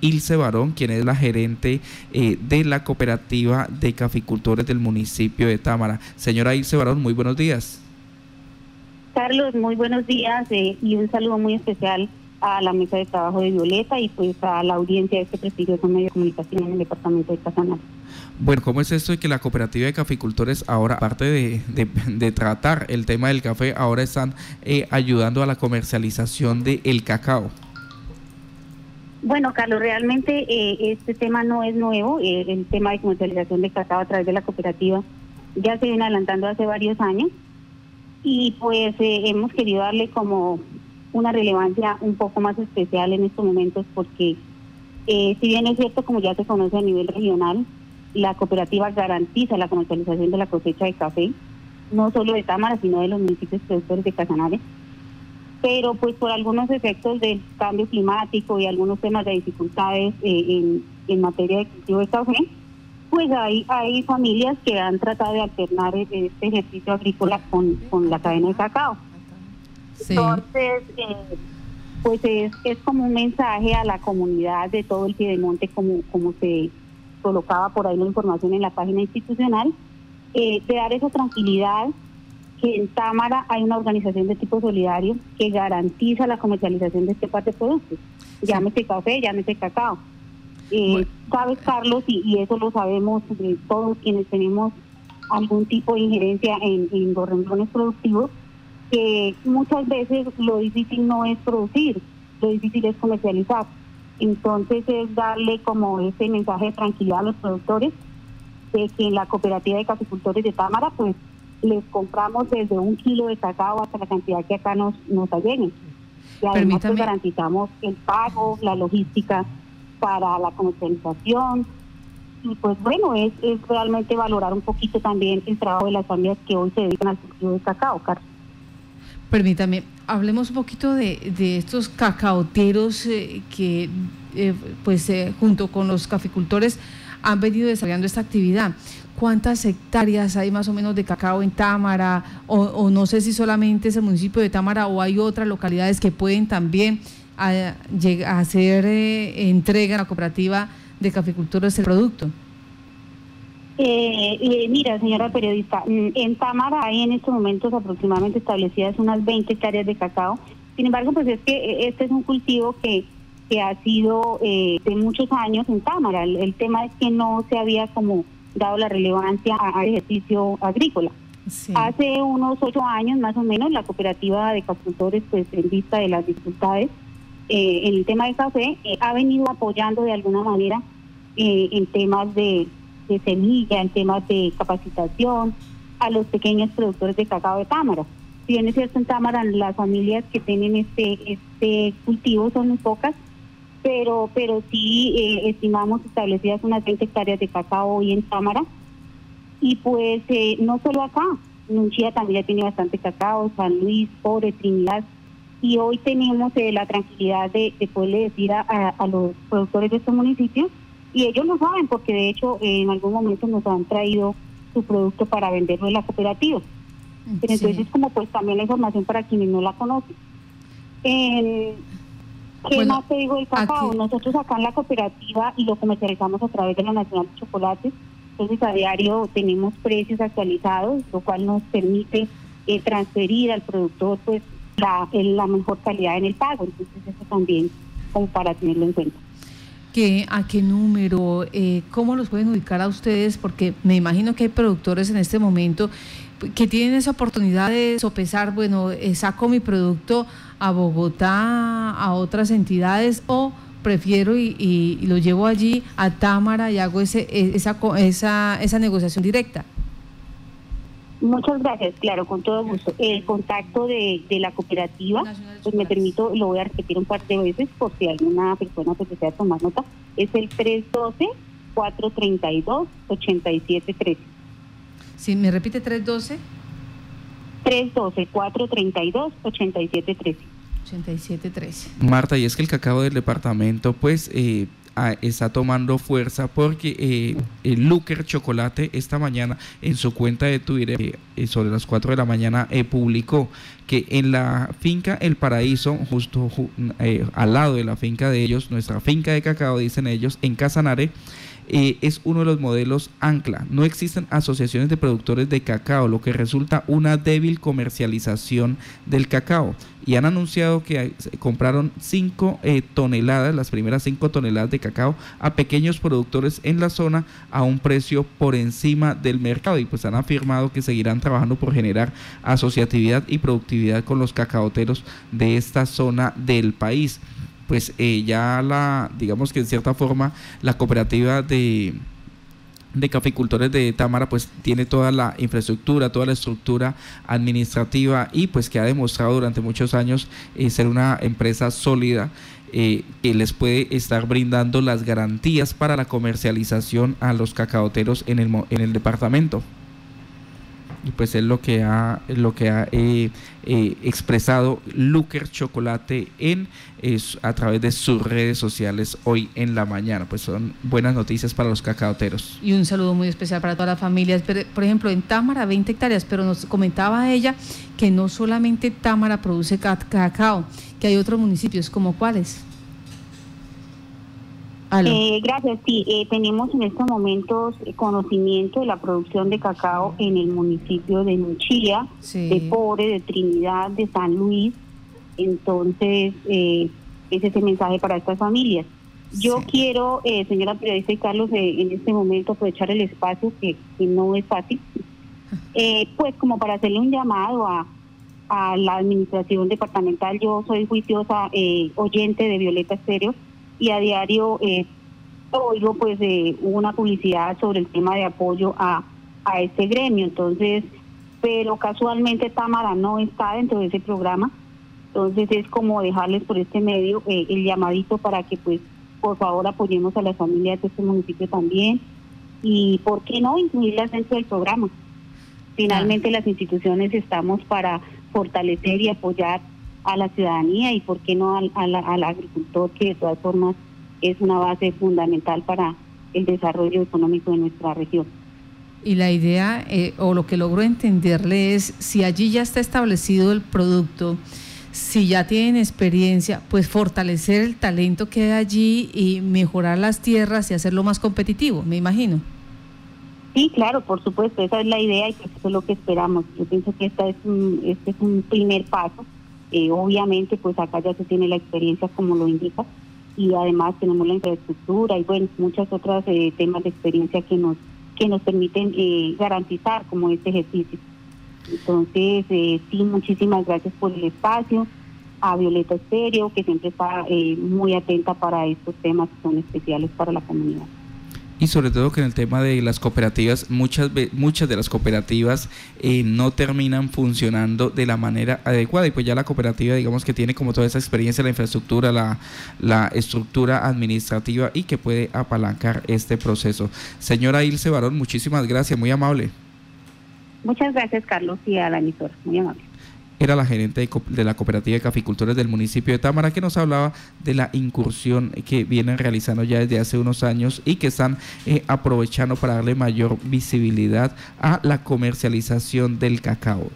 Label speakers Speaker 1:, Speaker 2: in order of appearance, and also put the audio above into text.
Speaker 1: Ilse Barón, quien es la gerente eh, de la cooperativa de caficultores del municipio de Támara. Señora Ilse Barón, muy buenos días.
Speaker 2: Carlos, muy buenos días eh, y un saludo muy especial a la mesa de trabajo de Violeta y pues a la audiencia de este prestigioso medio de comunicación en el departamento de Casanare.
Speaker 1: Bueno, ¿cómo es esto de que la cooperativa de caficultores ahora, aparte de, tratar el tema del café, ahora están eh, ayudando a la comercialización del cacao?
Speaker 2: Bueno, Carlos, realmente eh, este tema no es nuevo, eh, el tema de comercialización de cacao a través de la cooperativa ya se viene adelantando hace varios años y pues hemos querido darle como una relevancia un poco más especial en estos momentos porque si bien es cierto, como ya se conoce a nivel regional, la cooperativa garantiza la comercialización de la cosecha de café, no solo de Támara, sino de los municipios productores de Casanare. Pero pues por algunos efectos del cambio climático y algunos temas de dificultades eh, en, materia de cultivo de café, pues hay, hay familias que han tratado de alternar e-, este ejercicio agrícola con, con la cadena de cacao. Entonces, eh, pues es, es como un mensaje a la comunidad de todo el Piedemonte, como, como se colocaba por ahí la información en la página institucional, eh, de dar esa tranquilidad que en Támara hay una organización de tipo solidario que garantiza la comercialización de este parte de productos. Llámese café, llámese cacao. Eh, Sabes, Carlos, y, eso lo sabemos de todos quienes tenemos algún tipo de injerencia en, en los renglones productivos, que muchas veces lo difícil no es producir, lo difícil es comercializar. Entonces es darle como ese mensaje de tranquilidad a los productores de que en la cooperativa de caficultores de Támara pues les compramos desde un kilo de cacao hasta la cantidad que acá nos, nos alleguen. Y además pues, garantizamos el pago, la logística para la comercialización. Y pues bueno, es, es realmente valorar un poquito también el trabajo de las familias que hoy se dedican al cultivo de cacao, Carlos.
Speaker 3: Permítame, hablemos un poquito de, de estos cacaoteros eh, que, eh, pues, eh, junto con los caficultores han venido desarrollando esta actividad. ¿Cuántas hectáreas hay más o menos de cacao en Támara? O, no sé si solamente es el municipio de Támara o hay otras localidades que pueden también hacer entrega a la cooperativa de caficultores del producto.
Speaker 2: Eh, eh, mira, señora periodista, mm, en Támara hay en estos momentos aproximadamente establecidas unas 20 hectáreas de cacao. Sin embargo, pues es que eh, este es un cultivo que, que ha sido eh, de muchos años en Támara. El, tema es que no se había como dado la relevancia al ejercicio agrícola. Hace unos ocho años más o menos la cooperativa de caficultores, pues en vista de las dificultades en el tema del café, ha venido apoyando de alguna manera en temas de de semilla, en temas de capacitación a los pequeños productores de cacao de Támara. Si bien es cierto, en Támara las familias que tienen este, este cultivo son muy pocas, pero, pero sí eh, estimamos establecidas unas 20 hectáreas de cacao hoy en Támara. Y pues eh, no solo acá, Nunchía también ya tiene bastante cacao, San Luis, Pobre, Trinidad. Y hoy tenemos eh, la tranquilidad de, de poderle decir a, a los productores de estos municipios y ellos lo saben porque de hecho en algún momento nos han traído su producto para venderlo en la cooperativa. Pero entonces como pues también la información para quienes no la conocen. ¿Qué más te digo del cacao? Nosotros acá en la cooperativa y lo comercializamos a través de la Nacional de Chocolates. Entonces a diario tenemos precios actualizados, lo cual nos permite eh, transferir al productor pues la, la mejor calidad en el pago. Entonces eso también como para tenerlo en cuenta
Speaker 3: que, a qué número, eh, cómo los pueden ubicar a ustedes, porque me imagino que hay productores en este momento que tienen esa oportunidad de sopesar, bueno, eh, saco mi producto a Bogotá, a otras entidades, o prefiero y, lo llevo allí a Támara y hago ese, e, esa, esa, esa negociación directa.
Speaker 2: Muchas gracias, claro, con todo gusto. El contacto de, de la cooperativa, pues me permito, lo voy a repetir un par de veces por si alguna persona pues desea tomar nota, es el 312-432-8713.
Speaker 3: Sí, ¿me repite 312?
Speaker 2: 312-432-8713.
Speaker 3: 8713.
Speaker 1: Marta, y es que el cacao del departamento, pues, eh, está tomando fuerza porque eh, el Luker Chocolate esta mañana en su cuenta de Twitter eh, sobre las 4 de la mañana publicó que en la finca El Paraíso, justo al lado de la finca de ellos, nuestra finca de cacao, dicen ellos, en Casanare, eh, es uno de los modelos ancla. No existen asociaciones de productores de cacao, lo que resulta una débil comercialización del cacao. Y han anunciado que compraron 5 eh, toneladas, las primeras 5 toneladas de cacao, a pequeños productores en la zona a un precio por encima del mercado. Y pues han afirmado que seguirán trabajando por generar asociatividad y productividad con los cacaoteros de esta zona del país pues eh, ya la, digamos que en cierta forma, la cooperativa de, de caficultores de Támara pues tiene toda la infraestructura, toda la estructura administrativa y pues que ha demostrado durante muchos años eh, ser una empresa sólida eh, que les puede estar brindando las garantías para la comercialización a los cacaoteros en el, en el departamento y pues es lo que ha, lo que ha eh, eh, expresado Luker Chocolate en a través de sus redes sociales hoy en la mañana. Pues son buenas noticias para los cacaoteros.
Speaker 3: Y un saludo muy especial para todas las familias. Por ejemplo, en Támara 20 hectáreas, pero nos comentaba ella que no solamente Támara produce cacao, que hay otros municipios, como cuáles.
Speaker 2: Eh, gracias. Sí, eh, tenemos en estos momentos conocimiento de la producción de cacao en el municipio de Nuchía, de Pobre, de Trinidad, de San Luis. Entonces, eh, ese es el mensaje para estas familias. Yo quiero, eh, señora periodista y Carlos, en este momento aprovechar el espacio que, no es fácil, pues como para hacerle un llamado a, a la administración departamental. Yo soy juiciosa oyente de Violeta Estéreo y a diario eh, oigo pues eh, una publicidad sobre el tema de apoyo a, a este gremio. Entonces, pero casualmente Tamara no está dentro de ese programa. Entonces es como dejarles por este medio eh, el llamadito para que pues por favor apoyemos a las familias de este municipio también y por qué no incluirlas dentro del programa. Finalmente las instituciones estamos para fortalecer y apoyar a la ciudadanía y por qué no al, al, agricultor que de todas formas es una base fundamental para el desarrollo económico de nuestra región.
Speaker 3: Y la idea, eh, o lo que logro entenderle es, si allí ya está establecido el producto, si ya tienen experiencia, pues fortalecer el talento que hay allí y mejorar las tierras y hacerlo más competitivo, me imagino.
Speaker 2: Sí, claro, por supuesto, esa es la idea y pues eso es lo que esperamos. Yo pienso que esta es un, este es un primer paso eh, obviamente, pues acá ya se tiene la experiencia como lo indica y además tenemos la infraestructura y bueno, muchas otras eh, temas de experiencia que nos que nos permiten eh, garantizar como este ejercicio. Entonces, sí, muchísimas gracias por el espacio, a Violeta Estéreo, que siempre está muy atenta para estos temas que son especiales para la comunidad
Speaker 1: y sobre todo que en el tema de las cooperativas, muchas, muchas de las cooperativas eh, no terminan funcionando de la manera adecuada y pues ya la cooperativa digamos que tiene como toda esa experiencia, la infraestructura, la, la estructura administrativa y que puede apalancar este proceso. Señora Ilse Barón, muchísimas gracias, muy amable.
Speaker 2: Muchas gracias Carlos y a la emisora, muy amable
Speaker 1: era la gerente de, la cooperativa de caficultores del municipio de Támara que nos hablaba de la incursión que vienen realizando ya desde hace unos años y que están eh, aprovechando para darle mayor visibilidad a la comercialización del cacao.